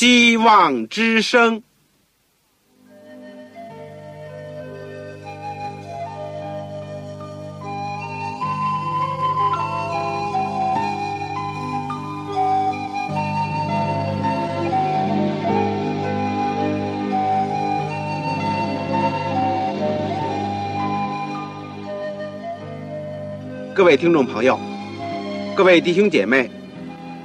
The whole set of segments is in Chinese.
希望之声。各位听众朋友，各位弟兄姐妹，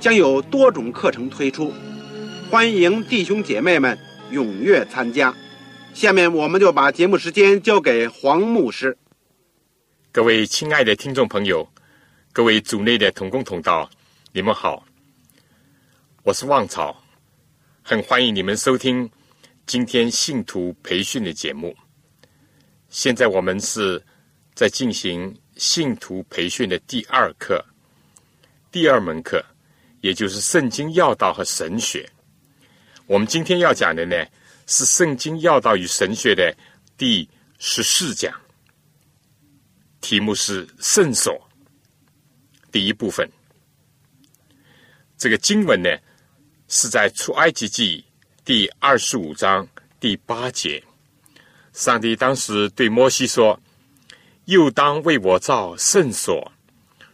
将有多种课程推出，欢迎弟兄姐妹们踊跃参加。下面我们就把节目时间交给黄牧师。各位亲爱的听众朋友，各位组内的同工同道，你们好，我是旺草，很欢迎你们收听今天信徒培训的节目。现在我们是在进行。信徒培训的第二课，第二门课，也就是圣经要道和神学。我们今天要讲的呢，是圣经要道与神学的第十四讲，题目是圣所。第一部分，这个经文呢，是在出埃及记第二十五章第八节，上帝当时对摩西说。又当为我造圣所，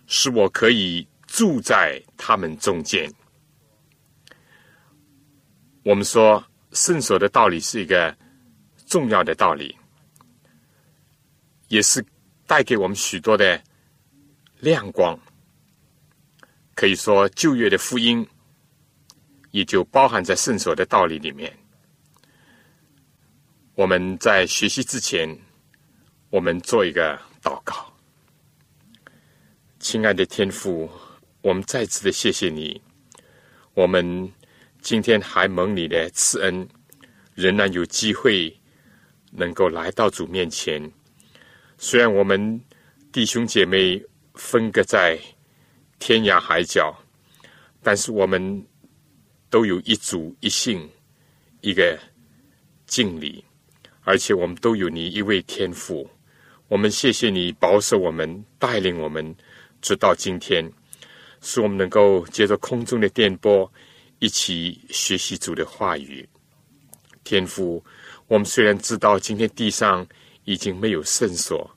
使我可以住在他们中间。我们说圣所的道理是一个重要的道理，也是带给我们许多的亮光。可以说旧约的福音也就包含在圣所的道理里面。我们在学习之前。我们做一个祷告，亲爱的天父，我们再次的谢谢你。我们今天还蒙你的赐恩，仍然有机会能够来到主面前。虽然我们弟兄姐妹分隔在天涯海角，但是我们都有一主一信，一个敬礼，而且我们都有你一位天父。我们谢谢你保守我们，带领我们直到今天，使我们能够接着空中的电波，一起学习主的话语。天父，我们虽然知道今天地上已经没有圣所，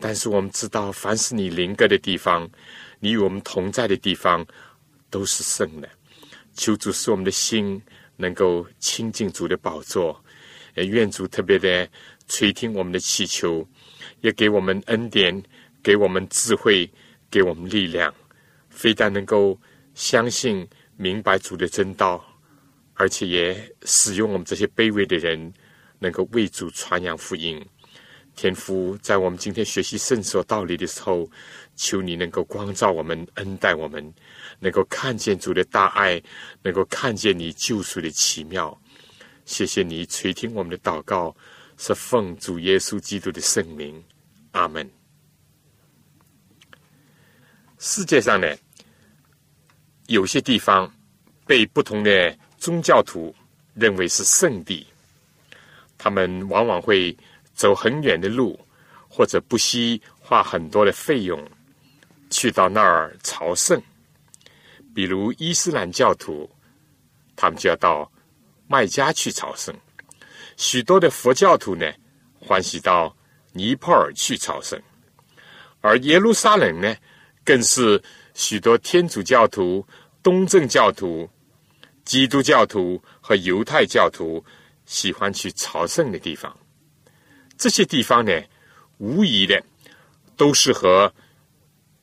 但是我们知道，凡是你灵格的地方，你与我们同在的地方，都是圣的。求主使我们的心能够亲近主的宝座，也愿主特别的垂听我们的祈求。也给我们恩典，给我们智慧，给我们力量，非但能够相信、明白主的真道，而且也使用我们这些卑微的人，能够为主传扬福音。天父，在我们今天学习圣所道理的时候，求你能够光照我们，恩待我们，能够看见主的大爱，能够看见你救赎的奇妙。谢谢你垂听我们的祷告。是奉主耶稣基督的圣名，阿门。世界上呢，有些地方被不同的宗教徒认为是圣地，他们往往会走很远的路，或者不惜花很多的费用去到那儿朝圣。比如伊斯兰教徒，他们就要到麦加去朝圣。许多的佛教徒呢，欢喜到尼泊尔去朝圣，而耶路撒冷呢，更是许多天主教徒、东正教徒、基督教徒和犹太教徒喜欢去朝圣的地方。这些地方呢，无疑的都是和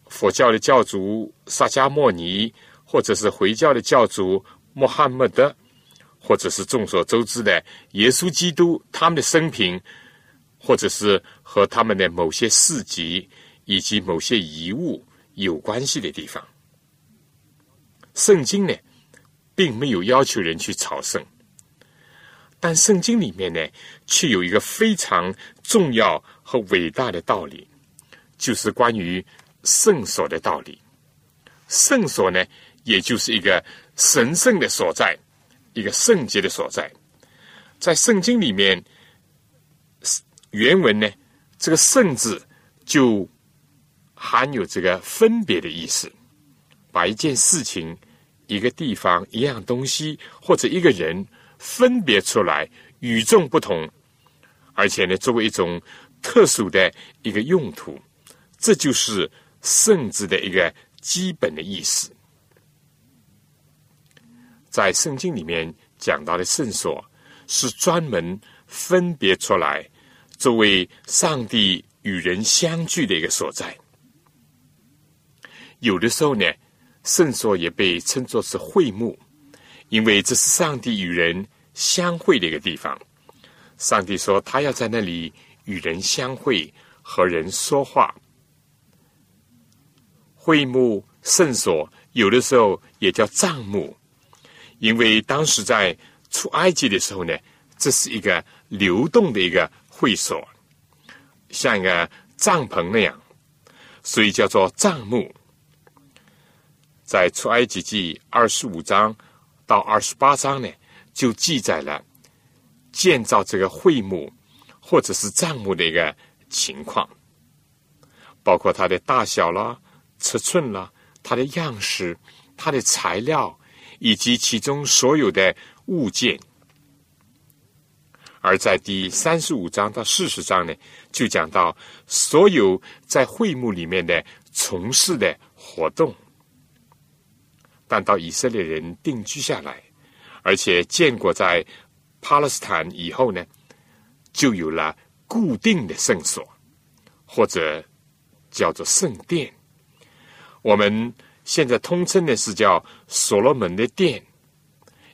佛教的教主萨迦莫尼，或者是回教的教主穆罕默德。或者是众所周知的耶稣基督他们的生平，或者是和他们的某些事迹以及某些遗物有关系的地方。圣经呢，并没有要求人去朝圣，但圣经里面呢，却有一个非常重要和伟大的道理，就是关于圣所的道理。圣所呢，也就是一个神圣的所在，一个圣洁的所在。在圣经里面，原文呢，这个“圣”字就含有这个分别的意思，把一件事情、一个地方、一样东西或者一个人分别出来，与众不同，而且呢，作为一种特殊的一个用途，这就是“圣”旨的一个基本的意思。在圣经里面讲到的圣所。是专门分别出来，作为上帝与人相聚的一个所在。有的时候呢，圣所也被称作是会幕，因为这是上帝与人相会的一个地方。上帝说，他要在那里与人相会，和人说话。会幕、圣所，有的时候也叫帐幕，因为当时在。出埃及的时候呢，这是一个流动的一个会所，像一个帐篷那样，所以叫做帐幕。在出埃及记二十五章到二十八章呢，就记载了建造这个会幕或者是帐幕的一个情况，包括它的大小啦、尺寸啦、它的样式、它的材料，以及其中所有的。物件，而在第三十五章到四十章呢，就讲到所有在会幕里面的从事的活动。但到以色列人定居下来，而且建国在巴勒斯坦以后呢，就有了固定的圣所，或者叫做圣殿。我们现在通称的是叫所罗门的殿。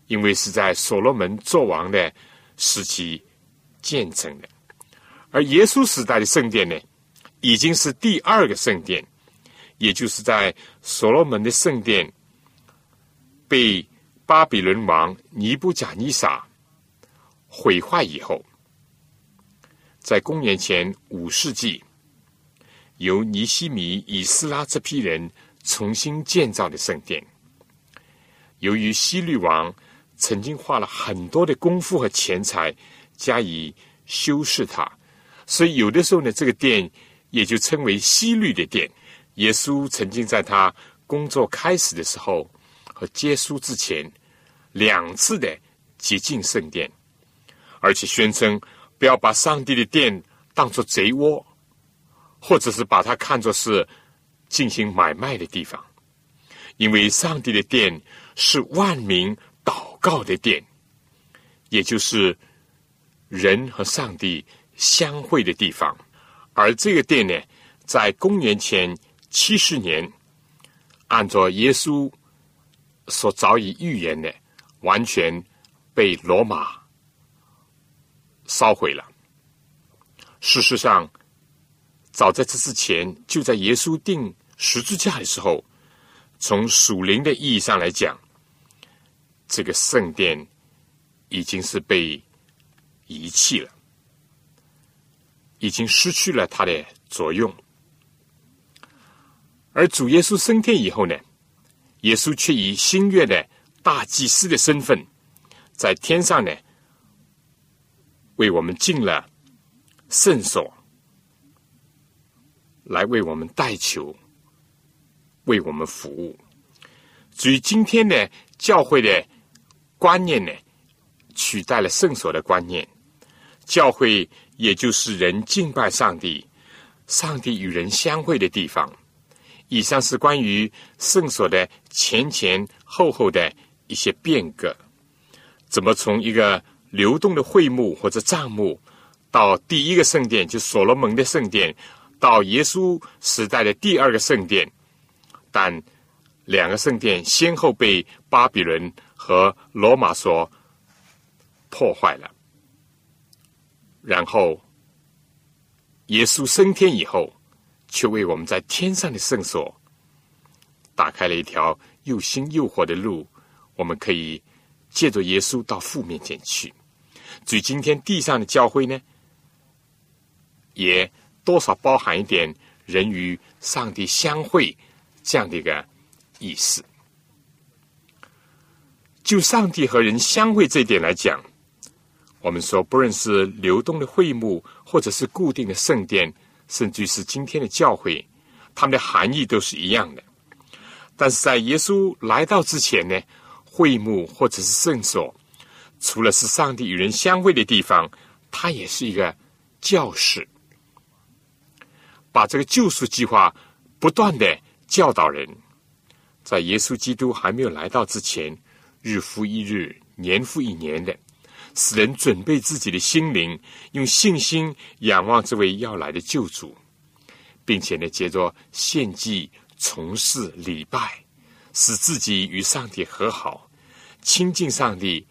因为是在所罗门作王的时期建成的，而耶稣时代的圣殿呢，已经是第二个圣殿，也就是在所罗门的圣殿被巴比伦王尼布甲尼撒毁坏以后，在公元前五世纪，由尼西米、以斯拉这批人重新建造的圣殿，由于希律王。曾经花了很多的功夫和钱财加以修饰它，所以有的时候呢，这个殿也就称为西律的殿。耶稣曾经在他工作开始的时候和结束之前两次的接近圣殿，而且宣称不要把上帝的殿当作贼窝，或者是把它看作是进行买卖的地方，因为上帝的殿是万民。祷告的殿，也就是人和上帝相会的地方。而这个殿呢，在公元前七十年，按照耶稣所早已预言的，完全被罗马烧毁了。事实上，早在这之前，就在耶稣定十字架的时候，从属灵的意义上来讲。这个圣殿已经是被遗弃了，已经失去了它的作用。而主耶稣升天以后呢，耶稣却以新月的大祭司的身份，在天上呢，为我们进了圣所，来为我们代求，为我们服务。至于今天呢，教会的。观念呢，取代了圣所的观念。教会也就是人敬拜上帝、上帝与人相会的地方。以上是关于圣所的前前后后的一些变革。怎么从一个流动的会幕或者帐幕，到第一个圣殿，就所罗门的圣殿，到耶稣时代的第二个圣殿，但两个圣殿先后被巴比伦。和罗马所破坏了，然后耶稣升天以后，却为我们在天上的圣所打开了一条又新又活的路。我们可以借着耶稣到父面前去。至于今天地上的教会呢，也多少包含一点人与上帝相会这样的一个意思。就上帝和人相会这一点来讲，我们说，不论是流动的会幕，或者是固定的圣殿，甚至是今天的教会，它们的含义都是一样的。但是在耶稣来到之前呢，会幕或者是圣所，除了是上帝与人相会的地方，它也是一个教室，把这个救赎计划不断的教导人。在耶稣基督还没有来到之前，日复一日，年复一年的，使人准备自己的心灵，用信心仰望这位要来的救主，并且呢，借着献祭。从事礼拜，使自己与上帝和好，亲近上帝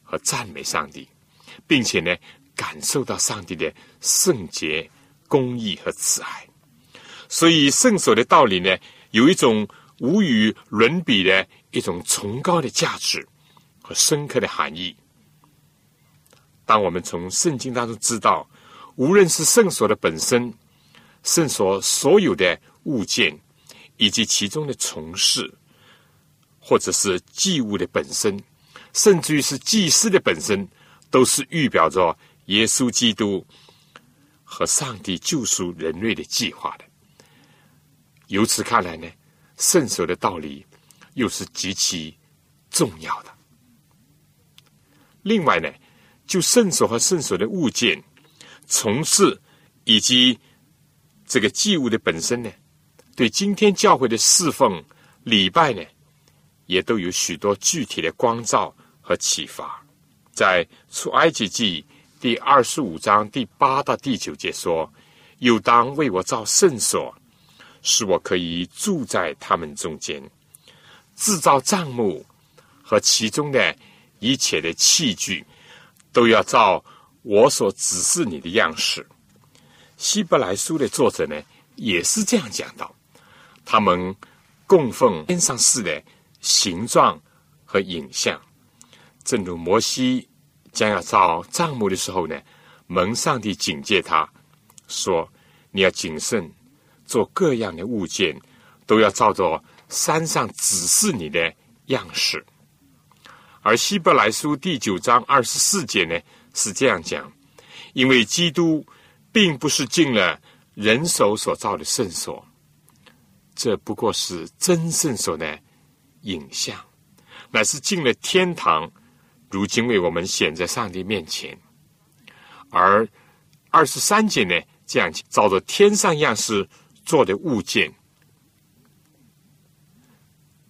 和赞美上帝，并且呢，感受到上帝的圣洁、公义和慈爱。所以，圣所的道理呢，有一种无与伦比的一种崇高的价值和深刻的含义。当我们从圣经当中知道，无论是圣所的本身，圣所所有的物件。以及其中的从事，或者是祭物的本身，甚至于是祭司的本身，都是预表着耶稣基督和上帝救赎人类的计划的。由此看来呢，圣所的道理又是极其重要的。另外呢，就圣所和圣所的物件、从事以及这个祭物的本身呢。对今天教会的侍奉礼拜呢，也都有许多具体的光照和启发。在出埃及记第二十五章第八到第九节说：“又当为我造圣所，使我可以住在他们中间；制造帐幕和其中的一切的器具，都要照我所指示你的样式。”希伯来书的作者呢，也是这样讲到。他们供奉天上似的形状和影像，正如摩西将要造帐幕的时候呢，蒙上帝警戒他说：“你要谨慎，做各样的物件，都要照着山上指示你的样式。”而希伯来书第九章二十四节呢是这样讲：“因为基督并不是进了人手所造的圣所。”这不过是真圣所的影像，乃是进了天堂，如今为我们显在上帝面前。而二十三节呢，这样照着天上样式做的物件，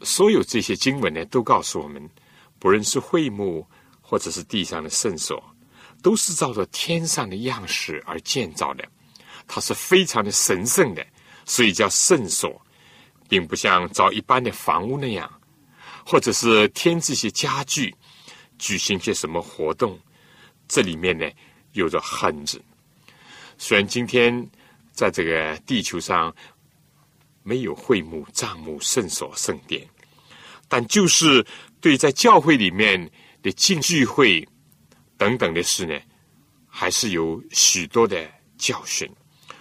所有这些经文呢，都告诉我们，不论是会幕或者是地上的圣所，都是照着天上的样式而建造的，它是非常的神圣的，所以叫圣所。并不像造一般的房屋那样，或者是添置些家具，举行些什么活动。这里面呢，有着很子。虽然今天在这个地球上没有会幕、帐幕、圣所、圣殿，但就是对在教会里面的进聚会等等的事呢，还是有许多的教训，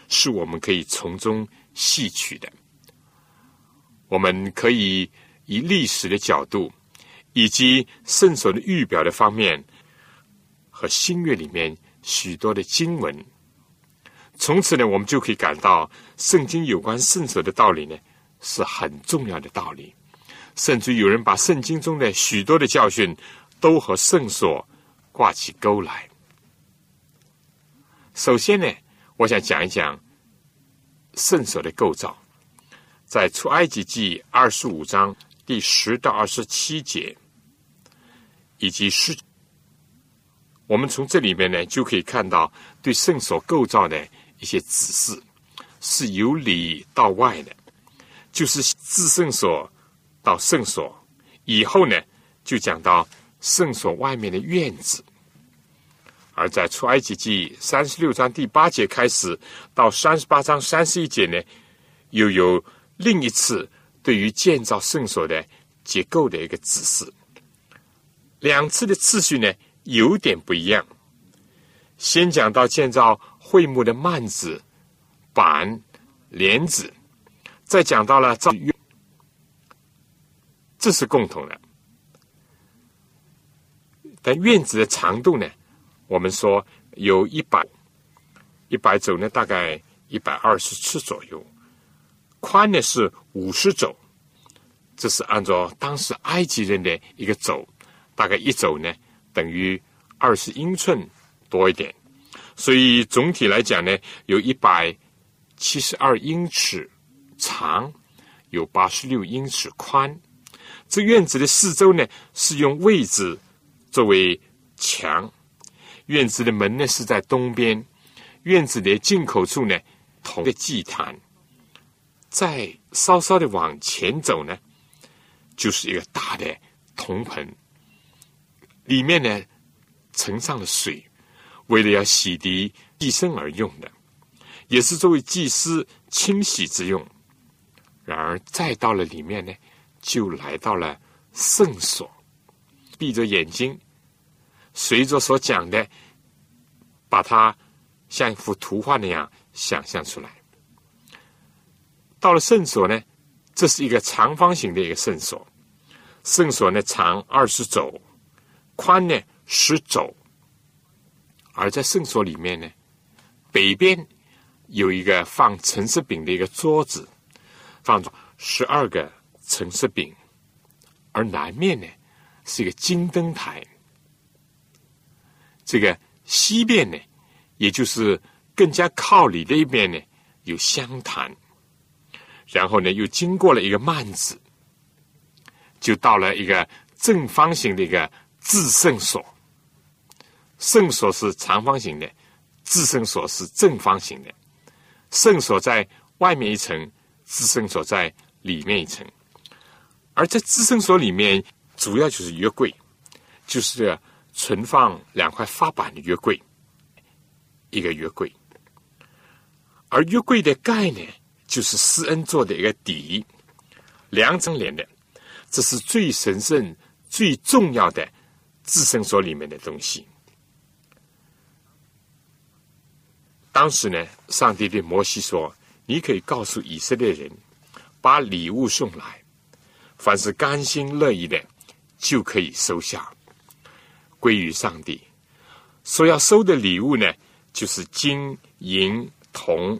是我们可以从中吸取的。我们可以以历史的角度，以及圣所的预表的方面，和新约里面许多的经文，从此呢，我们就可以感到圣经有关圣所的道理呢，是很重要的道理。甚至有人把圣经中的许多的教训，都和圣所挂起钩来。首先呢，我想讲一讲圣所的构造。在出埃及记二十五章第十到二十七节，以及是，我们从这里面呢就可以看到对圣所构造的一些指示，是由里到外的，就是自圣所到圣所以后呢，就讲到圣所外面的院子，而在出埃及记三十六章第八节开始到三十八章三十一节呢，又有。另一次对于建造圣所的结构的一个指示，两次的次序呢有点不一样。先讲到建造会幕的幔子、板、帘子，再讲到了造，这是共同的。但院子的长度呢？我们说有一百一百肘呢，大概一百二十尺左右。宽呢是五十肘，这是按照当时埃及人的一个肘，大概一肘呢等于二十英寸多一点。所以总体来讲呢，有一百七十二英尺长，有八十六英尺宽。这院子的四周呢是用位置作为墙。院子的门呢是在东边，院子的进口处呢，铜的祭坛。再稍稍的往前走呢，就是一个大的铜盆，里面呢盛上了水，为了要洗涤祭牲而用的，也是作为祭司清洗之用。然而再到了里面呢，就来到了圣所，闭着眼睛。随着所讲的，把它像一幅图画那样想象出来。到了圣所呢，这是一个长方形的一个圣所。圣所呢长二十肘，宽呢十肘。而在圣所里面呢，北边有一个放橙色饼的一个桌子，放着十二个橙色饼，而南面呢是一个金灯台。这个西边呢，也就是更加靠里的一边呢，有香坛，然后呢，又经过了一个幔子，就到了一个正方形的一个至圣所。圣所是长方形的，至圣所是正方形的。圣所在外面一层，至圣所在里面一层。而在至圣所里面，主要就是约柜，就是。存放两块发板的约柜，一个约柜，而约柜的盖呢，就是施恩做的一个底，两层连的，这是最神圣、最重要的自圣所里面的东西。当时呢，上帝对摩西说：“你可以告诉以色列人，把礼物送来，凡是甘心乐意的，就可以收下。”归于上帝，所要收的礼物呢，就是金银铜，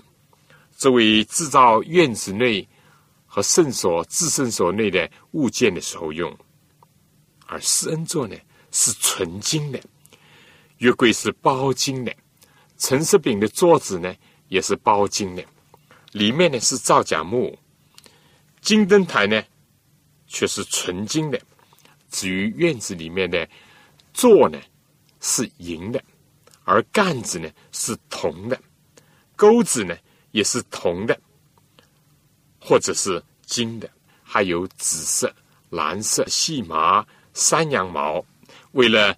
作为制造院子内和圣所、至圣所内的物件的时候用。而施恩座呢，是纯金的，月柜是包金的，陈设饼的桌子呢，也是包金的，里面呢是造假木，金灯台呢，却是纯金的。至于院子里面的。座呢是银的，而杆子呢是铜的，钩子呢也是铜的，或者是金的，还有紫色、蓝色细麻、山羊毛，为了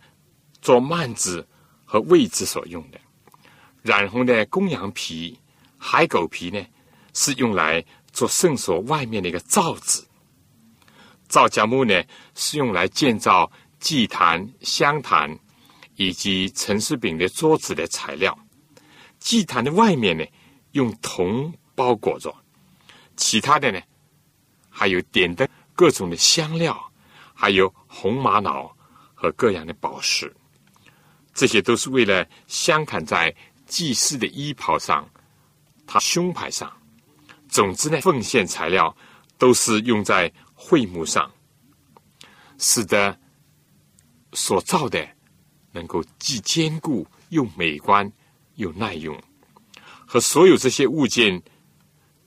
做幔子和位置所用的。染红的公羊皮、海狗皮呢，是用来做圣所外面的一个罩子。造假木呢，是用来建造。祭坛、香坛以及陈氏饼的桌子的材料，祭坛的外面呢用铜包裹着，其他的呢还有点灯、各种的香料，还有红玛瑙和各样的宝石，这些都是为了镶嵌在祭祀的衣袍上、他胸牌上。总之呢，奉献材料都是用在会幕上，使得。所造的能够既坚固又美观又耐用，和所有这些物件，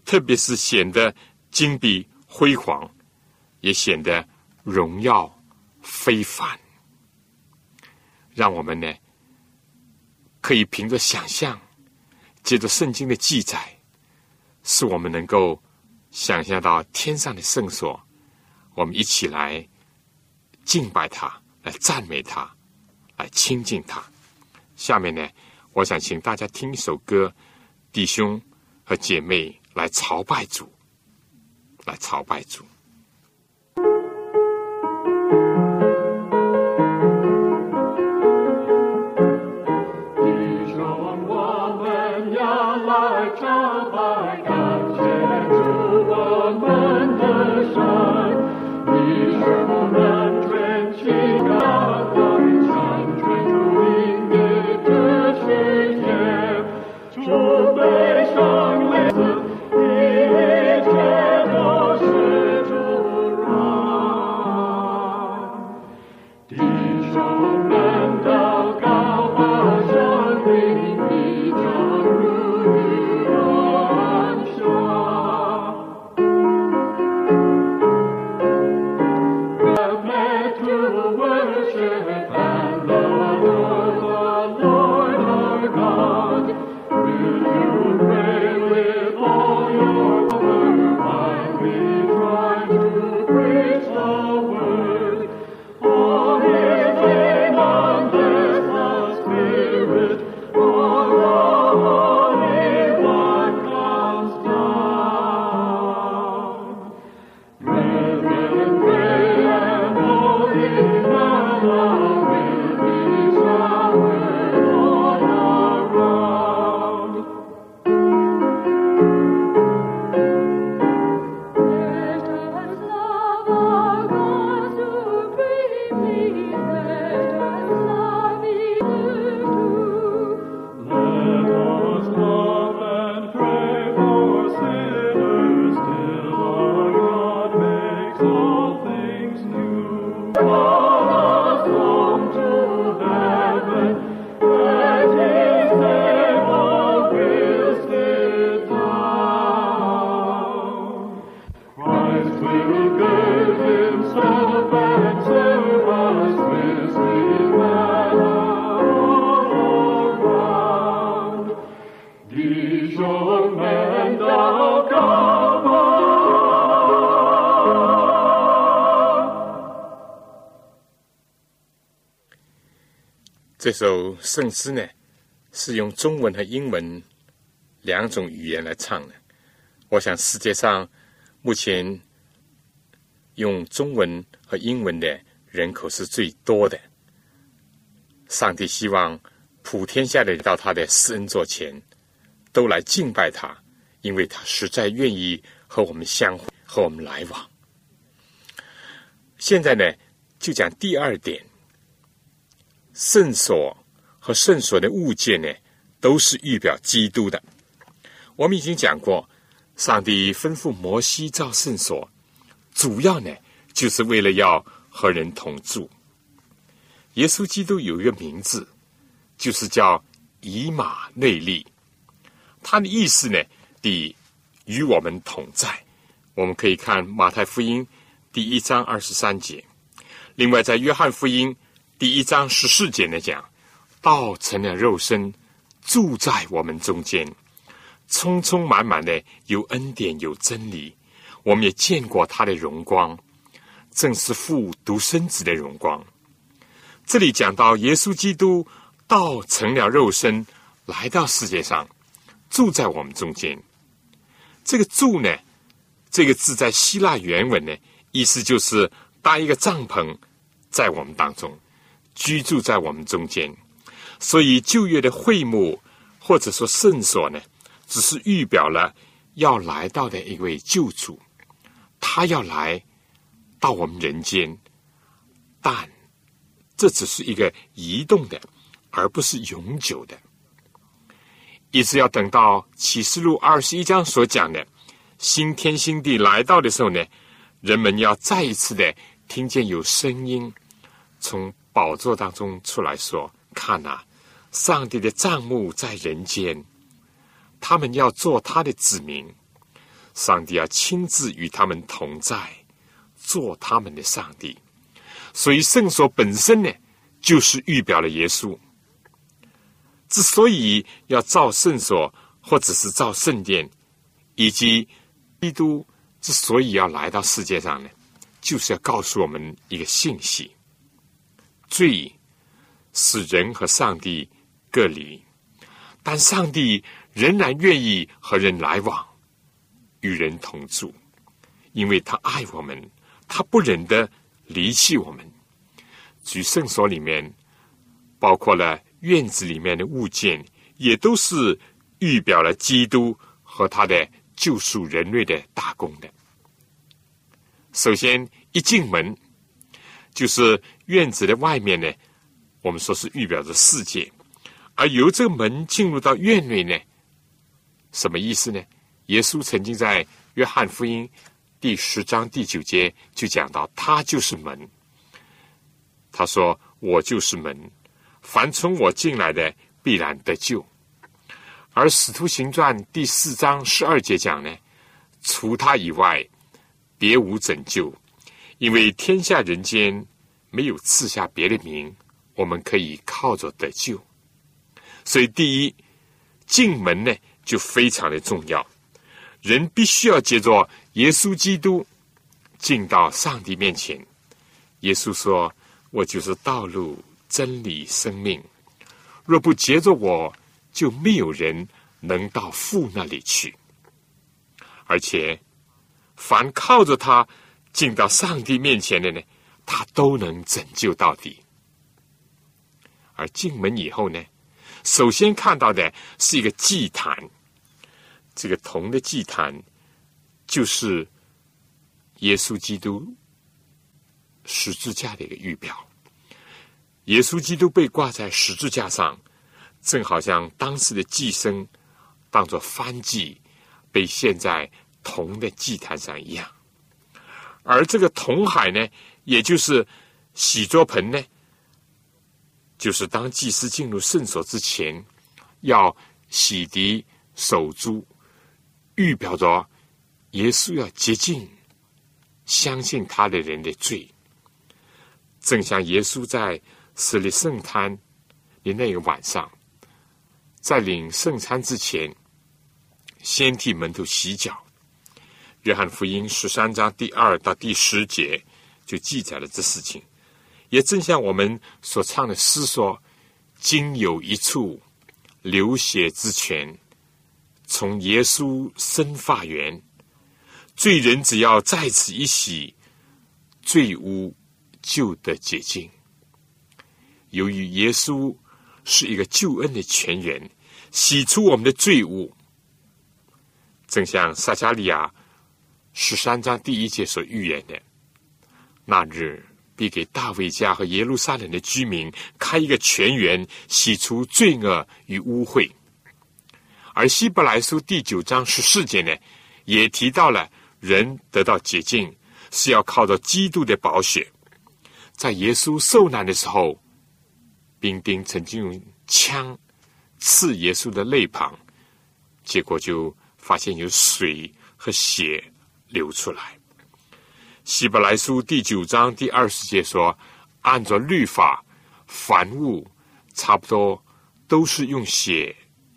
特别是显得金碧辉煌，也显得荣耀非凡。让我们呢，可以凭着想象，借着圣经的记载，使我们能够想象到天上的圣所，我们一起来敬拜他。来赞美他，来亲近他。下面呢，我想请大家听一首歌，弟兄和姐妹来朝拜主，来朝拜主。这首圣诗呢，是用中文和英文两种语言来唱的。我想世界上目前用中文和英文的人口是最多的。上帝希望普天下的人到他的施恩座前，都来敬拜他，因为他实在愿意和我们相，和我们来往。现在呢，就讲第二点。圣所和圣所的物件呢，都是预表基督的。我们已经讲过，上帝吩咐摩西造圣所，主要呢就是为了要和人同住。耶稣基督有一个名字，就是叫以马内利，他的意思呢，第与我们同在。我们可以看马太福音第一章二十三节，另外在约翰福音。第一章十四节呢讲，道成了肉身，住在我们中间，充充满满的有恩典有真理。我们也见过他的荣光，正是父独生子的荣光。这里讲到耶稣基督道成了肉身，来到世界上，住在我们中间。这个住呢，这个字在希腊原文呢，意思就是搭一个帐篷在我们当中。居住在我们中间，所以旧约的会幕或者说圣所呢，只是预表了要来到的一位救主，他要来到我们人间，但这只是一个移动的，而不是永久的。一直要等到启示录二十一章所讲的新天新地来到的时候呢，人们要再一次的听见有声音从。宝座当中出来说：“看呐，上帝的帐幕在人间，他们要做他的子民，上帝要亲自与他们同在，做他们的上帝。所以圣所本身呢，就是预表了耶稣。之所以要造圣所，或者是造圣殿，以及基督之所以要来到世界上呢，就是要告诉我们一个信息。”罪使人和上帝隔离，但上帝仍然愿意和人来往，与人同住，因为他爱我们，他不忍的离弃我们。举圣所里面，包括了院子里面的物件，也都是预表了基督和他的救赎人类的大功的。首先一进门。就是院子的外面呢，我们说是预表着世界，而由这个门进入到院内呢，什么意思呢？耶稣曾经在约翰福音第十章第九节就讲到，他就是门。他说：“我就是门，凡从我进来的必然得救。”而使徒行传第四章十二节讲呢，除他以外，别无拯救。因为天下人间没有赐下别的名，我们可以靠着得救。所以，第一进门呢就非常的重要，人必须要借着耶稣基督进到上帝面前。耶稣说：“我就是道路、真理、生命，若不接着我，就没有人能到父那里去。而且，凡靠着他。”进到上帝面前的呢，他都能拯救到底。而进门以后呢，首先看到的是一个祭坛，这个铜的祭坛就是耶稣基督十字架的一个预表。耶稣基督被挂在十字架上，正好像当时的祭牲当做燔祭被献在铜的祭坛上一样。而这个铜海呢，也就是洗桌盆呢，就是当祭司进入圣所之前，要洗涤手足，预表着耶稣要洁净相信他的人的罪。正像耶稣在死里圣餐的那个晚上，在领圣餐之前，先替门徒洗脚。约翰福音十三章第二到第十节就记载了这事情，也正像我们所唱的诗说：“今有一处流血之泉，从耶稣生发源，罪人只要在此一洗，罪污就得洁净。由于耶稣是一个救恩的泉源，洗出我们的罪污，正像撒加利亚十三章第一节所预言的，那日必给大卫家和耶路撒冷的居民开一个泉源，洗除罪恶与污秽。而希伯来书第九章十四节呢，也提到了人得到洁净是要靠着基督的宝血，在耶稣受难的时候。兵丁曾经用枪刺耶稣的肋旁，结果就发现有水和血流出来。希伯来书第九章第二十节说：“按照律法，凡物差不多都是用血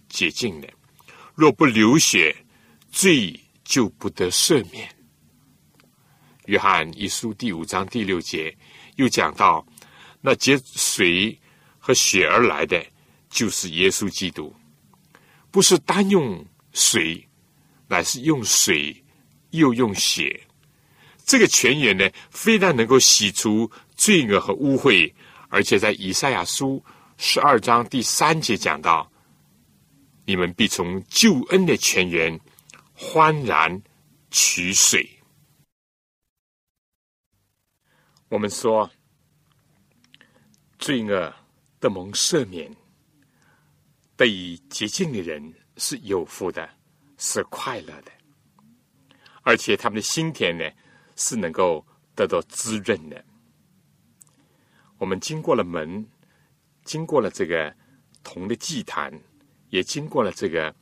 洁净的。若不流血，罪就不得赦免。”约翰一书第五章第六节又讲到：“那节水。”和血而来的就是耶稣基督，不是单用水，乃是用水又用血。这个泉源呢，非但能够洗除罪恶和污秽，而且在以赛亚书十二章第三节讲到：“你们必从救恩的泉源欢然取水。”我们说罪恶。的蒙赦免，得以洁净的人是有福的，是快乐的，而且他们的心田呢是能够得到滋润的。我们经过了门，经过了这个铜的祭坛，也经过了这个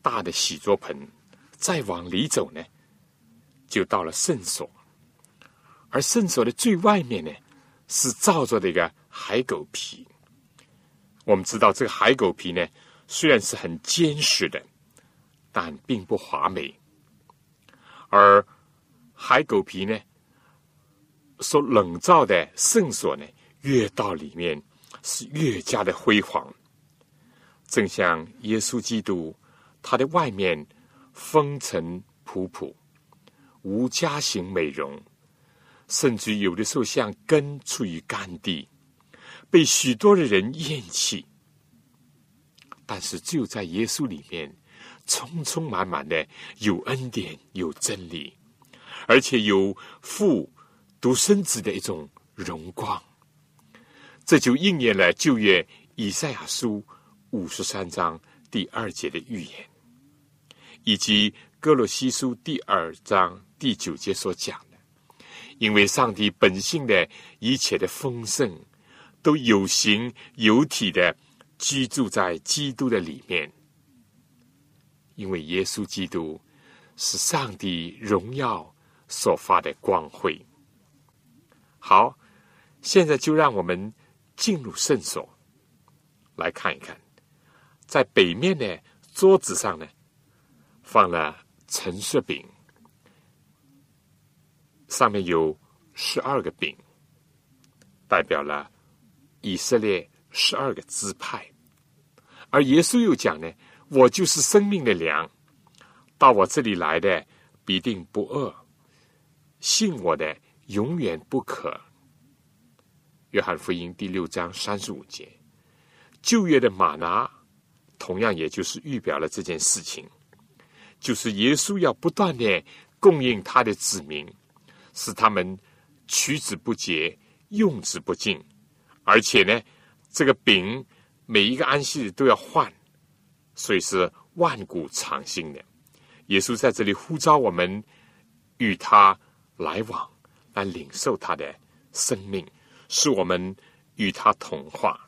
大的洗桌盆，再往里走呢，就到了圣所。而圣所的最外面呢，是罩着的一个海狗皮。我们知道这个海狗皮呢，虽然是很坚实的，但并不华美。而海狗皮呢，所冷罩的圣所呢，越到里面是越加的辉煌。正像耶稣基督，他的外面风尘仆仆，无家型美容，甚至有的时候像根处于干地。被许多的人厌弃，但是只有在耶稣里面，充充满满的有恩典、有真理，而且有父独生子的一种荣光。这就应验了旧约以赛亚书五十三章第二节的预言，以及哥罗西书第二章第九节所讲的，因为上帝本性的一切的丰盛。都有形有体的居住在基督的里面，因为耶稣基督是上帝荣耀所发的光辉。好，现在就让我们进入圣所来看一看，在北面的桌子上呢，放了陈设饼，上面有十二个饼，代表了。以色列十二个支派，而耶稣又讲呢：“我就是生命的粮，到我这里来的必定不饿，信我的永远不渴。”约翰福音第六章三十五节，旧约的马拿，同样也就是预表了这件事情，就是耶稣要不断的供应他的子民，使他们取之不竭，用之不尽。而且呢，这个饼每一个安息日都要换，所以是万古长新的。耶稣在这里呼召我们与他来往，来领受他的生命，使我们与他同化。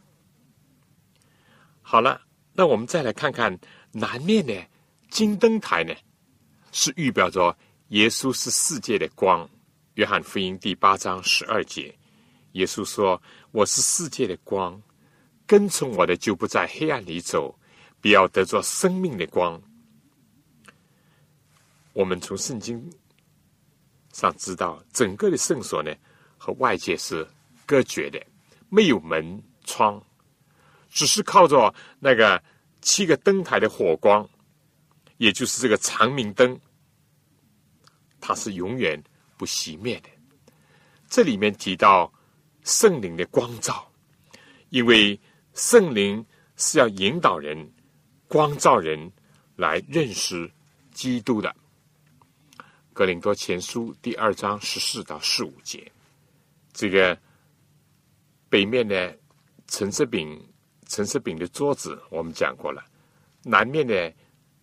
好了，那我们再来看看南面的金灯台呢，是预表着耶稣是世界的光。约翰福音第八章十二节。耶稣说：“我是世界的光，跟从我的就不在黑暗里走，必要得着生命的光。”我们从圣经上知道，整个的圣所呢和外界是隔绝的，没有门窗，只是靠着那个七个灯台的火光，也就是这个长明灯，它是永远不熄灭的。这里面提到圣灵的光照，因为圣灵是要引导人、光照人来认识基督的。格林多前书第二章十四到十五节，这个北面的橙色饼、橙色饼的桌子我们讲过了，南面的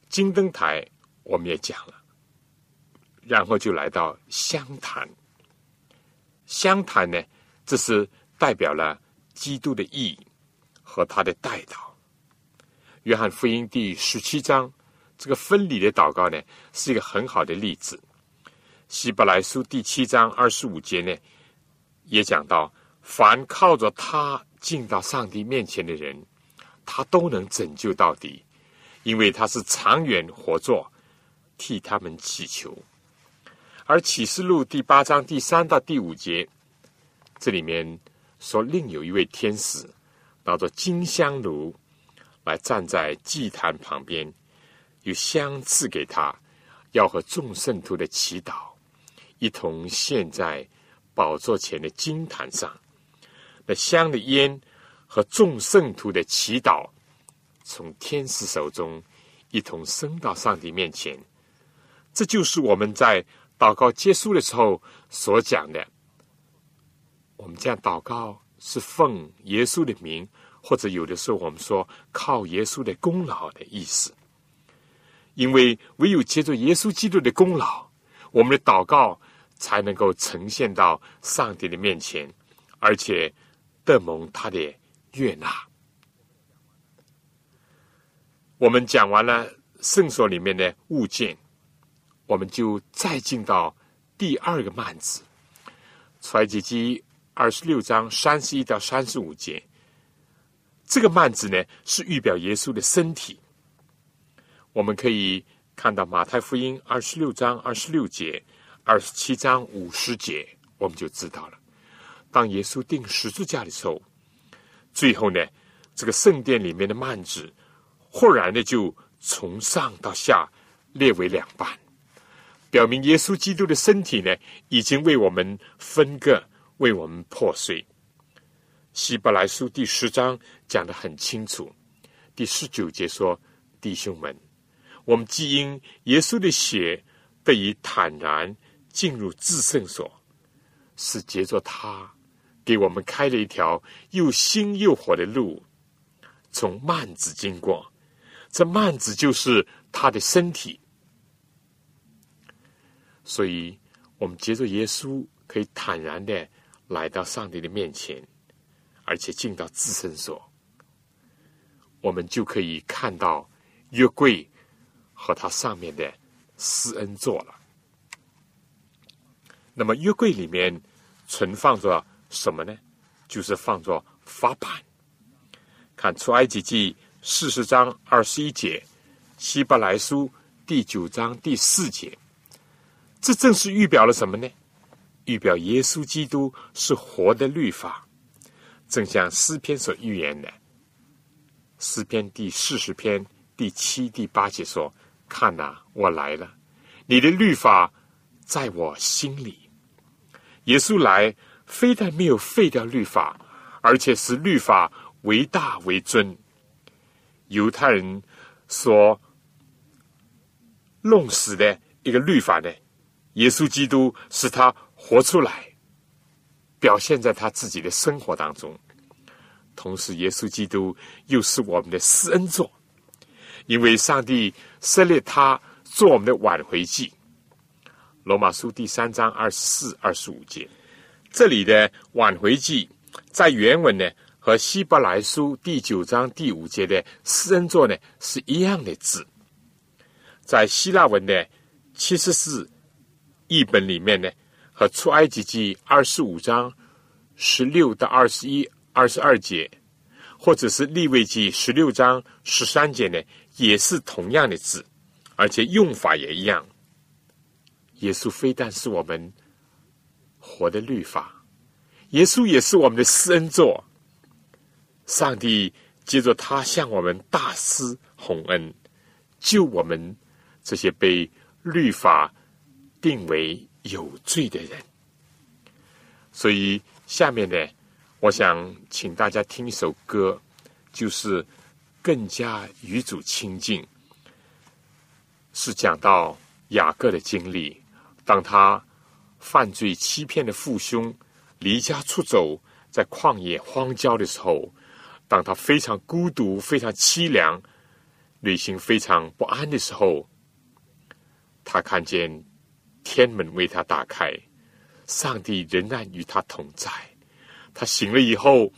金灯台我们也讲了，然后就来到香坛。香坛呢，这是代表了基督的意义和他的代祷。约翰福音第十七章这个分离的祷告呢，是一个很好的例子。希伯来书第七章二十五节呢，也讲到：凡靠着他进到上帝面前的人，他都能拯救到底，因为他是长远活作，替他们祈求。而启示录第八章第三到第五节，这里面说，另有一位天使拿着金香炉来站在祭坛旁边，有香赐给他，要和众圣徒的祈祷。一同献在宝座前的金坛上，那香的烟和众圣徒的祈祷，从天使手中一同升到上帝面前。这就是我们在祷告结束的时候所讲的。我们这样祷告是奉耶稣的名，或者有的时候我们说靠耶稣的功劳的意思。因为唯有借助耶稣基督的功劳，我们的祷告。才能够呈现到上帝的面前，而且得蒙他的悦纳。我们讲完了圣所里面的物件，我们就再进到第二个幔子，出埃及记二十六章三十一到三十五节。这个幔子呢，是预表耶稣的身体。我们可以看到马太福音二十六章二十六节。二十七章五十节，我们就知道了。当耶稣钉十字架的时候，最后呢，这个圣殿里面的幔子忽然的就从上到下裂为两半，表明耶稣基督的身体呢，已经为我们分割，为我们破碎。希伯来书第十章讲的很清楚，第十九节说：“弟兄们，我们既因耶稣的血得以坦然。”进入至圣所，是借着他给我们开了一条又新又火的路，从幔子经过。这幔子就是他的身体，所以我们借着耶稣可以坦然的来到上帝的面前，而且进到至圣所，我们就可以看到约柜和它上面的施恩座了。那么约柜里面存放着什么呢？就是放着法版。看出埃及记四十章二十一节，希伯来书第九章第四节，这正是预表了什么呢？预表耶稣基督是活的律法，正像诗篇所预言的。诗篇第四十篇第七、第八节说：“看呐，我来了，你的律法在我心里。”耶稣来，非但没有废掉律法，而且使律法为大为尊。犹太人所弄死的一个律法呢，耶稣基督使他活出来，表现在他自己的生活当中。同时，耶稣基督又是我们的施恩座，因为上帝设立他做我们的挽回祭。罗马书第三章二十四、二十五节，这里的挽回记在原文呢，和希伯来书第九章第五节的施恩座呢是一样的字。在希腊文的七十四译本里面呢，和出埃及记二十五章十六到二十一、二十二节，或者是利未记十六章十三节呢，也是同样的字，而且用法也一样。耶稣非但是我们活的律法，耶稣也是我们的施恩座。上帝接着他向我们大施洪恩，救我们这些被律法定为有罪的人。所以下面呢，我想请大家听一首歌，就是更加与主亲近，是讲到雅各的经历，当他犯罪欺骗的父兄离家出走，在旷野荒郊的时候。当他非常孤独、非常凄凉、内心非常不安的时候，他看见天门为他打开，上帝仍然与他同在。他醒了以后，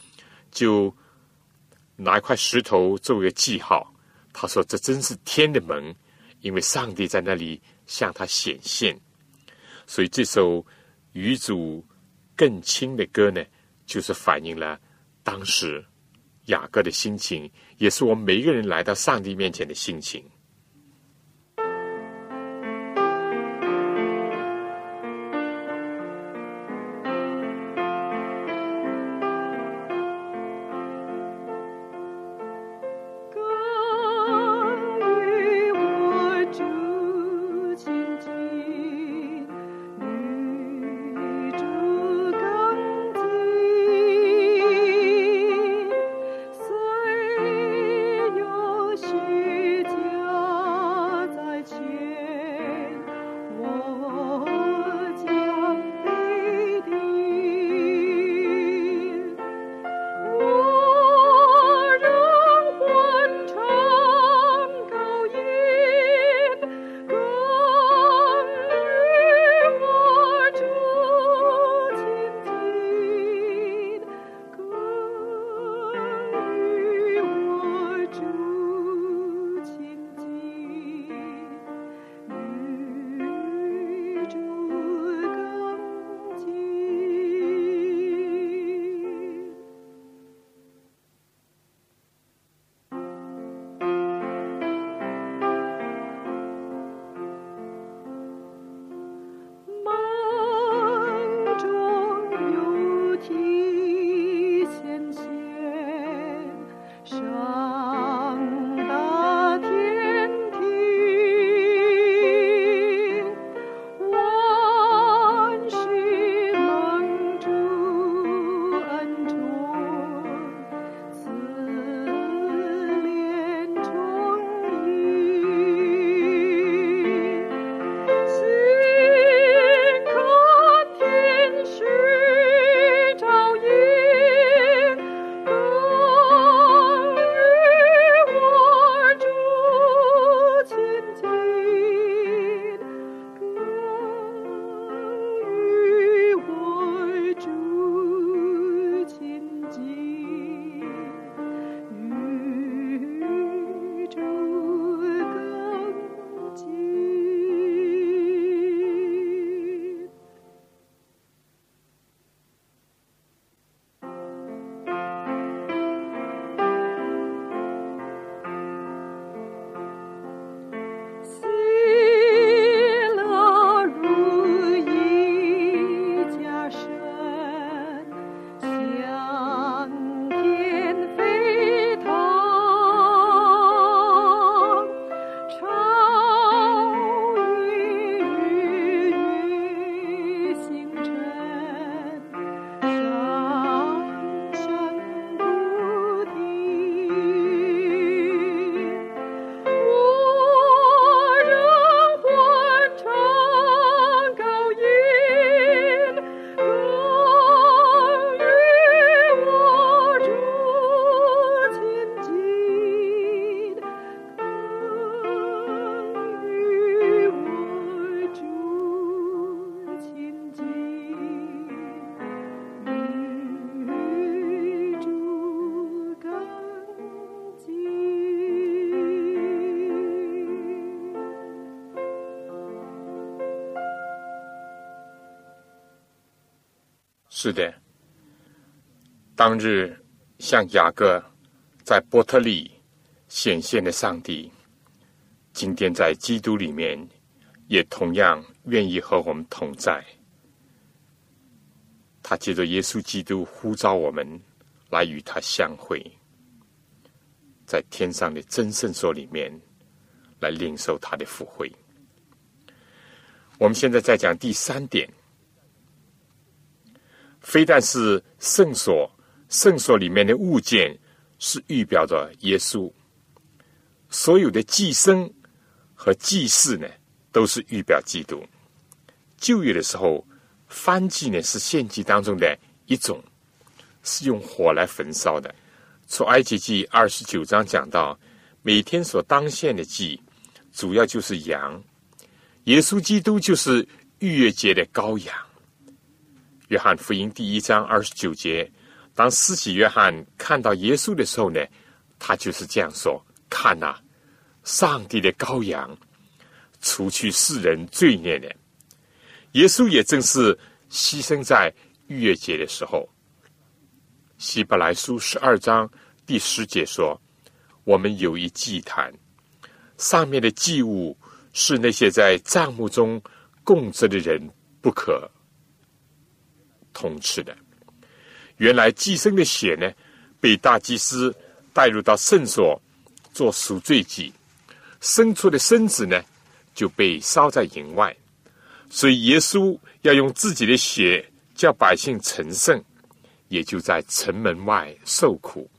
就拿一块石头作为记号。他说：“这真是天的门，因为上帝在那里向他显现。”所以这首与主更亲的歌呢，就是反映了当时。雅各的心情，也是我们每一个人来到上帝面前的心情。是的，当日向雅各在波特利显现的上帝，今天在基督里面也同样愿意和我们同在。他借着耶稣基督呼召我们来与他相会。在天上的真圣所里面来领受他的福惠。我们现在再讲第三点，非但是圣所，圣所里面的物件是预表着耶稣，所有的祭牲和祭祀呢，都是预表基督。旧约的时候，燔祭呢是献祭当中的一种，是用火来焚烧的。出埃及记二十九章讲到，每天所当献的祭，主要就是羊。耶稣基督就是逾越节的羔羊。约翰福音第一章二十九节，当施洗约翰看到耶稣的时候呢，他就是这样说：“看呐，上帝的羔羊，除去世人罪孽的。”耶稣也正是牺牲在逾越节的时候。希伯来书十二章第十节说：“我们有一祭坛，上面的祭物。”是那些在帐幕中供职的人不可通吃的。原来祭牲的血呢，被大祭司带入到圣所做赎罪祭，生出的身子呢就被烧在营外。所以耶稣要用自己的血叫百姓成圣，也就在城门外受苦。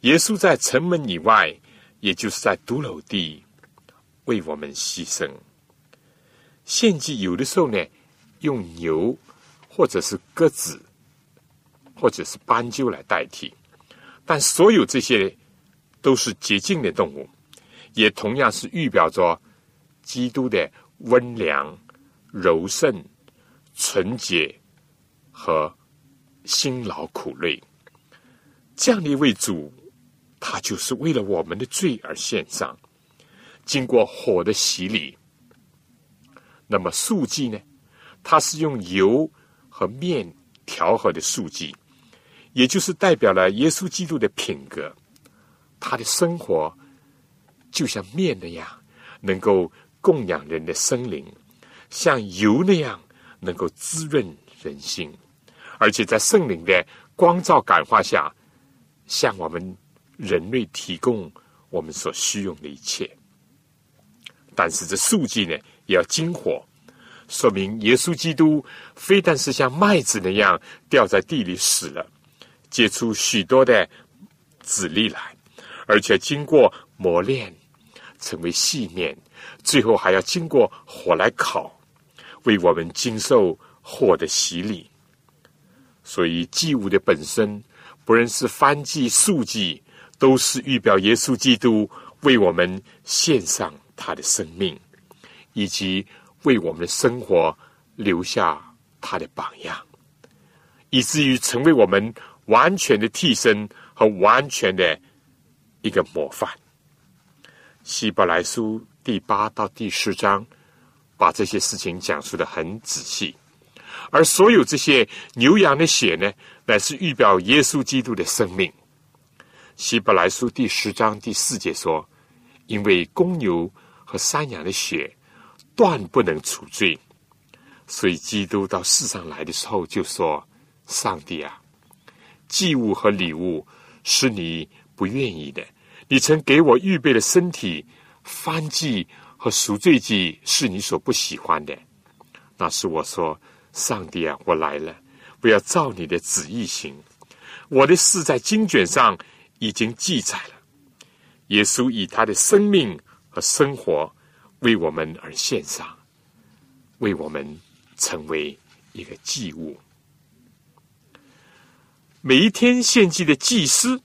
耶稣在城门以外，也就是在独楼地。为我们牺牲，献祭有的时候呢，用牛或者是鸽子，或者是斑鸠来代替，但所有这些都是洁净的动物，也同样是预表着基督的温良、柔顺、纯洁和辛劳苦累。这样的一位主，他就是为了我们的罪而献上。经过火的洗礼，那么素祭呢？它是用油和面调和的素祭，也就是代表了耶稣基督的品格。他的生活就像面那样，能够供养人的生灵；像油那样，能够滋润人心。而且在圣灵的光照感化下，向我们人类提供我们所需用的一切。但是这素祭呢，也要精火，说明耶稣基督非但是像麦子那样掉在地里死了，结出许多的籽粒来，而且经过磨练成为细面，最后还要经过火来烤，为我们经受火的洗礼。所以祭物的本身，不论是翻祭、素祭，都是预表耶稣基督为我们献上。他的生命，以及为我们的生活留下他的榜样，以至于成为我们完全的替身和完全的一个模范。希伯来书第八到第十章把这些事情讲述的很仔细，而所有这些牛羊的血呢，乃是预表耶稣基督的生命。希伯来书第十章第四节说：“因为公牛。”和山羊的血断不能除罪，所以基督到世上来的时候就说：“上帝啊，祭物和礼物是你不愿意的，你曾给我预备的身体，翻祭和赎罪祭是你所不喜欢的。那是我说，上帝啊，我来了，不要照你的旨意行。我的事在经卷上已经记载了。耶稣以他的生命。”和生活为我们而献上，为我们成为一个祭物。每一天献祭的祭司，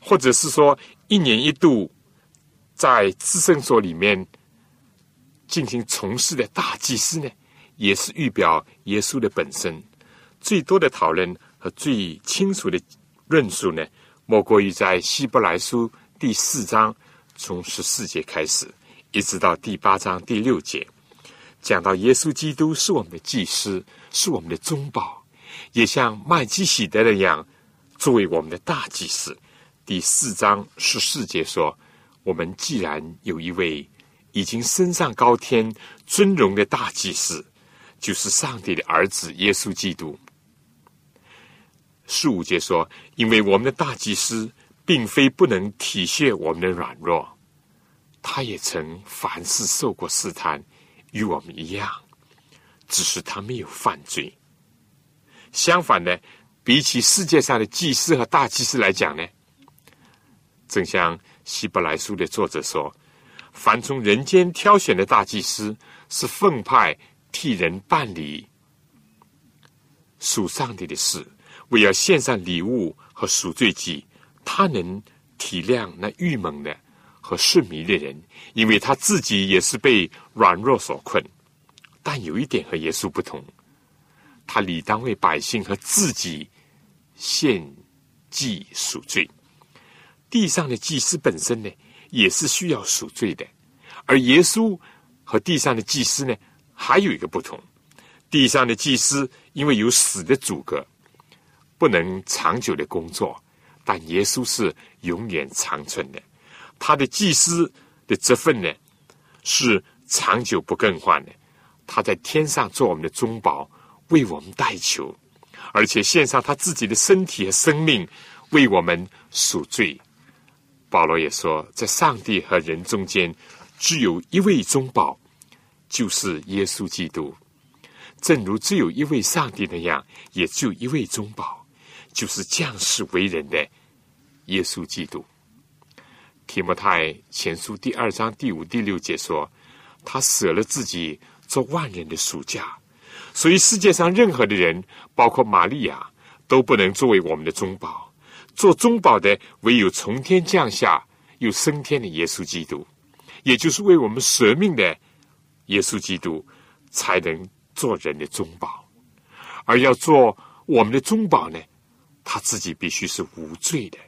或者是说一年一度在至圣所里面进行从事的大祭司呢，也是预表耶稣的本身。最多的讨论和最清楚的论述呢，莫过于在希伯来书第四章。从十四节开始，一直到第八章第六节，讲到耶稣基督是我们的祭司，是我们的中保，也像麦基喜德那样作为我们的大祭司。第四章十四节说：“我们既然有一位已经升上高天尊荣的大祭司，就是上帝的儿子耶稣基督。”十五节说：“因为我们的大祭司。”并非不能体恤我们的软弱，他也曾凡事受过试探，与我们一样，只是他没有犯罪。相反呢，比起世界上的祭司和大祭司来讲呢，正像希伯来书的作者说：“凡从人间挑选的大祭司，是奉派替人办理属上帝的事，为要献上礼物和赎罪祭。他能体谅那郁闷的和顺迷的人，因为他自己也是被软弱所困。但有一点和耶稣不同。”他理当为百姓和自己献祭赎罪。地上的祭司本身呢，也是需要赎罪的。而耶稣和地上的祭司呢，还有一个不同：地上的祭司因为有死的阻隔，不能长久的工作；但耶稣是永远长存的。他的祭司的职分呢，是长久不更换的。他在天上做我们的中保。为我们代求，而且献上他自己的身体和生命，为我们赎罪。保罗也说，在上帝和人中间，只有一位中保，就是耶稣基督。正如只有一位上帝那样，也只有一位中保，就是降世为人的耶稣基督。提摩太前书第二章第五、第六节说，他舍了自己，做万人的暑假。所以，世界上任何的人，包括玛利亚，都不能作为我们的中保。做中保的，唯有从天降下又升天的耶稣基督，也就是为我们舍命的耶稣基督，才能做人的中保。而要做我们的中保呢，他自己必须是无罪的。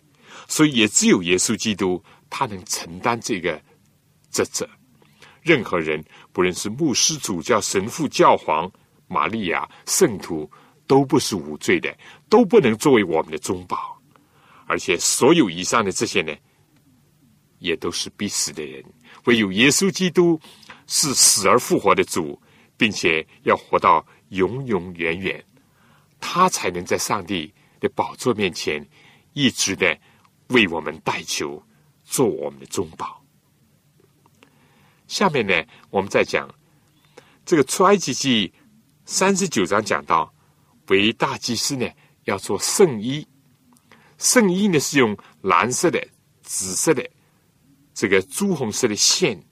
所以，也只有耶稣基督，他能承担这个职责。任何人，不论是牧师、主教、神父、教皇。玛利亚、圣徒都不是无罪的，都不能作为我们的中保。而且，所有以上的这些呢，也都是必死的人。唯有耶稣基督是死而复活的主，并且要活到永永远远，他才能在上帝的宝座面前一直的为我们代求，做我们的中保。下面呢，我们再讲这个出埃及记。三十九章讲到，为大祭司呢要做圣衣，圣衣呢是用蓝色的、紫色的、这个朱红色的线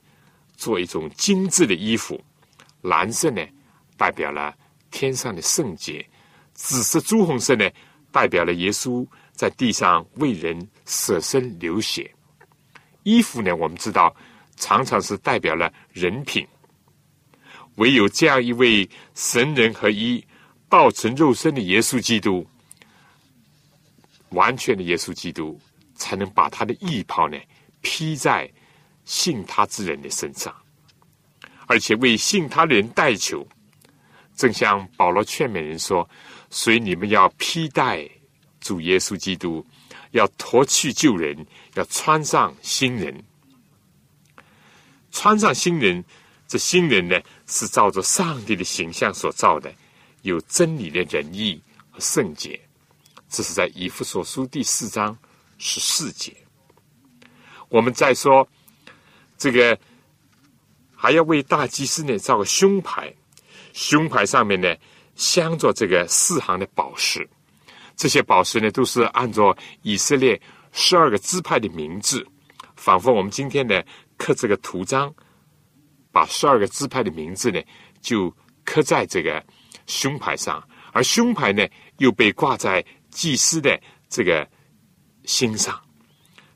做一种精致的衣服。蓝色呢代表了天上的圣洁，紫色、朱红色呢代表了耶稣在地上为人舍身流血。衣服呢，我们知道常常是代表了人品。唯有这样一位神人合一、道成肉身的耶稣基督，完全的耶稣基督，才能把他的义袍呢披在信他之人的身上，而且为信他的人代求。正像保罗劝勉人说：“所以你们要披戴主耶稣基督，要脱去旧人，要穿上新人。穿上新人，这新人呢？”是照着上帝的形象所造的，有真理的仁义和圣洁。这是在以弗所书第四章十四节。我们再说这个，还要为大祭司呢造个胸牌，胸牌上面呢镶着这个四行的宝石。这些宝石呢都是按照以色列十二个支派的名字，仿佛我们今天呢刻这个图章。把十二个支派的名字呢，就刻在这个胸牌上，而胸牌呢，又被挂在祭司的这个心上，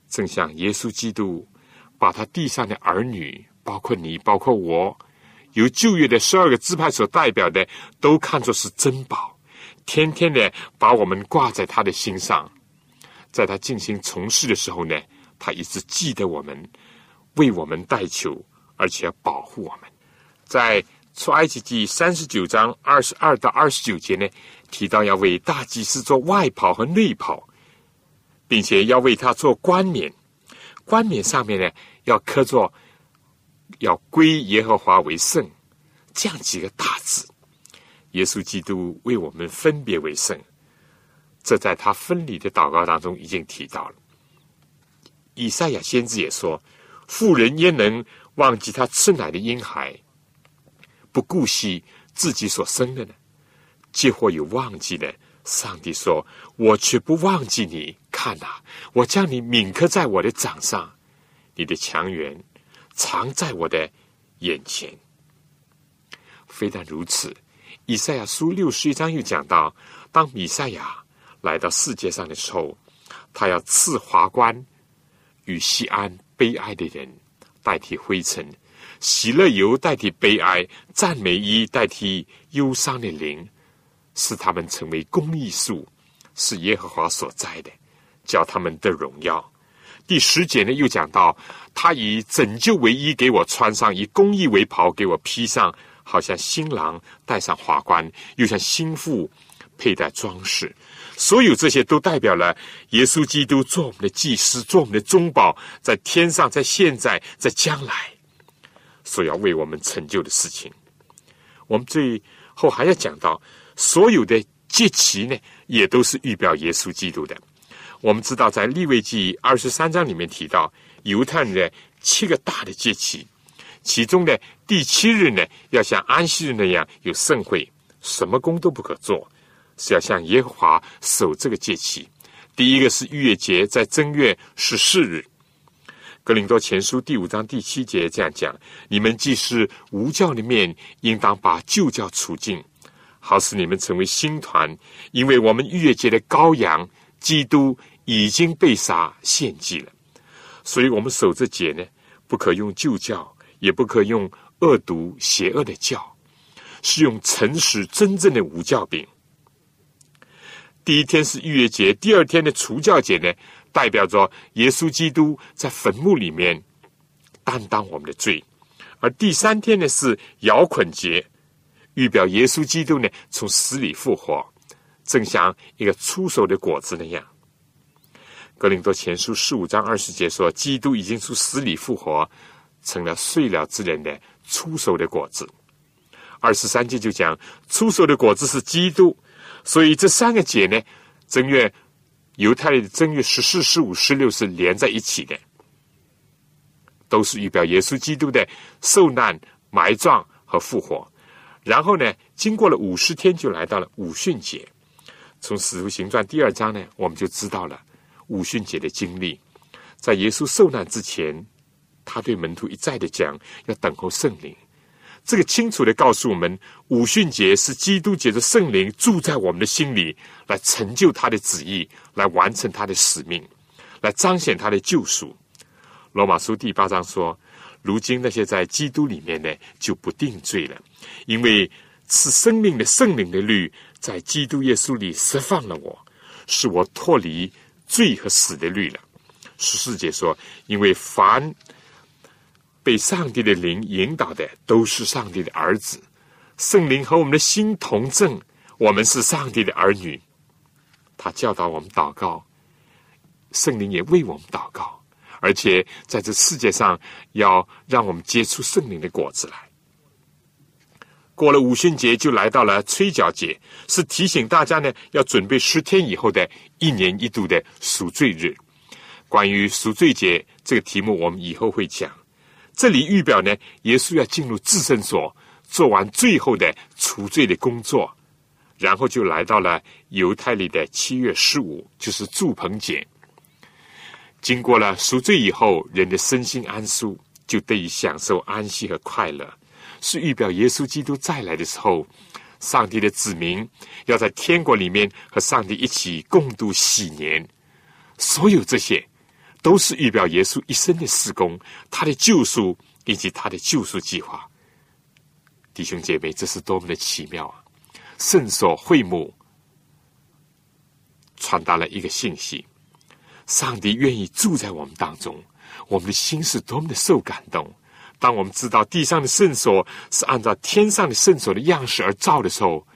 正像耶稣基督把他地上的儿女，包括你，包括我，由旧约的十二个支派所代表的，都看作是珍宝，天天的把我们挂在他的心上，在他进行从事的时候呢，他一直记得我们，为我们代求。而且要保护我们，在出埃及记三十九章二十二到二十九节呢，提到要为大祭司做外袍和内袍，并且要为他做冠冕，冠冕上面呢要刻作“要归耶和华为圣”这样几个大字。耶稣基督为我们分别为圣，这在他分离的祷告当中已经提到了。以赛亚先知也说：“妇人焉能忘记他吃奶的婴孩，不顾惜自己所生的呢？结或有忘记的。”上帝说：“我却不忘记你。看呐，我将你铭刻在我的掌上，你的强援藏在我的眼前。”非但如此，以赛亚书六十一章又讲到：当米赛亚来到世界上的时候，他要赐华冠与西安悲哀的人代替灰尘，喜乐油代替悲哀，赞美衣代替忧伤的灵。使他们成为公义树，是耶和华所栽的，叫他们得荣耀。第十节呢，又讲到他以拯救为衣给我穿上，以公义为袍给我披上，好像新郎戴上华冠，又像新妇佩戴装饰。所有这些都代表了耶稣基督做我们的祭司，做我们的中保，在天上，在现在，在将来，所要为我们成就的事情。我们最后还要讲到。所有的节期呢，也都是预表耶稣基督的。我们知道，在利未记二十三章里面提到，犹太人的七个大的节期，其中的第七日呢，要像安息日那样有盛会，什么工都不可做，是要向耶和华守这个节期。第一个是逾越节，在正月十四日。格林多前书第五章第七节这样讲：你们既是无教的面，应当把旧教除尽。好使你们成为新团，因为我们逾越节的羔羊基督已经被杀献祭了，所以我们守这节呢，不可用旧教，也不可用恶毒邪恶的教，是用诚实真正的无教饼。第一天是逾越节，第二天的除教节呢，代表着耶稣基督在坟墓里面担当我们的罪，而第三天呢是摇捆节。预表耶稣基督呢，从死里复活，正像一个出手的果子那样。格林多前书十五章二十节说，基督已经从死里复活，成了睡了之人的出手的果子。二十三节就讲，出手的果子是基督，所以这三个节呢，正月犹太的正月十四、十五、十六是连在一起的，都是预表耶稣基督的受难、埋葬和复活。然后呢，经过了五十天，就来到了五旬节。从《使徒行传》第二章呢，我们就知道了五旬节的经历。在耶稣受难之前，他对门徒一再的讲，要等候圣灵。这个清楚的告诉我们，五旬节是基督节的圣灵住在我们的心里，来成就他的旨意，来完成他的使命，来彰显他的救赎。罗马书第八章说。如今那些在基督里面呢，就不定罪了，因为赐生命的圣灵的律在基督耶稣里释放了我，使我脱离罪和死的律了。十四节说，因为凡被上帝的灵引导的，都是上帝的儿子。圣灵和我们的心同证，我们是上帝的儿女。他教导我们祷告，圣灵也为我们祷告。而且在这世界上，要让我们结出圣灵的果子来。过了五旬节，就来到了吹角节，是提醒大家呢，要准备十天以后的一年一度的赎罪日。关于赎罪节这个题目，我们以后会讲。这里预表呢，耶稣要进入至圣所，做完最后的除罪的工作，然后就来到了犹太里的七月十五，就是祝棚节。经过了赎罪以后，人的身心安舒，就得以享受安息和快乐，是预表耶稣基督再来的时候，上帝的子民要在天国里面和上帝一起共度喜年。所有这些，都是预表耶稣一生的施工，他的救赎以及他的救赎计划。弟兄姐妹，这是多么的奇妙啊！圣所会幕传达了一个信息。上帝愿意住在我们当中，我们的心是多么的受感动。当我们知道地上的圣所是按照天上的圣所的样式而造的时候，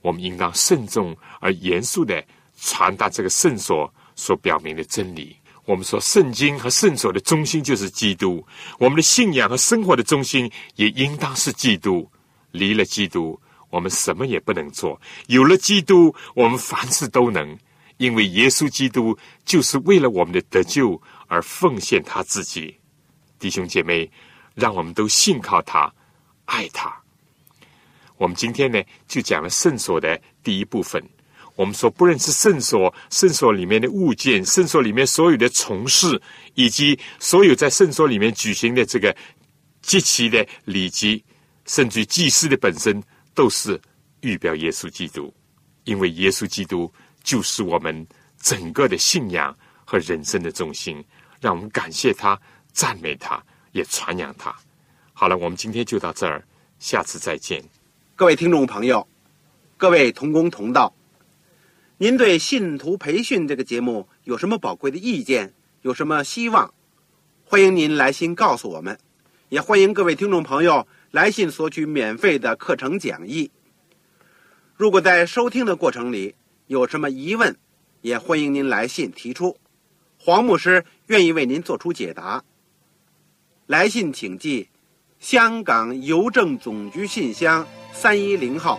我们应当慎重而严肃的传达这个圣所所表明的真理。我们说，圣经和圣所的中心就是基督，我们的信仰和生活的中心也应当是基督。离了基督，我们什么也不能做；有了基督，我们凡事都能。因为耶稣基督就是为了我们的得救而奉献他自己。弟兄姐妹，让我们都信靠他，爱他。我们今天呢，就讲了圣所的第一部分。我们说，不认识圣所，圣所里面的物件，圣所里面所有的从事，以及所有在圣所里面举行的这个极其的礼节，甚至于祭司的本身，都是预表耶稣基督。因为耶稣基督就是我们整个的信仰和人生的中心。让我们感谢他，赞美他，也传扬他。好了，我们今天就到这儿，下次再见。各位听众朋友，各位同工同道。您对信徒培训这个节目有什么宝贵的意见？有什么希望？欢迎您来信告诉我们，也欢迎各位听众朋友来信索取免费的课程讲义。如果在收听的过程里有什么疑问，也欢迎您来信提出，黄牧师愿意为您做出解答。来信请寄香港邮政总局信箱三一零号。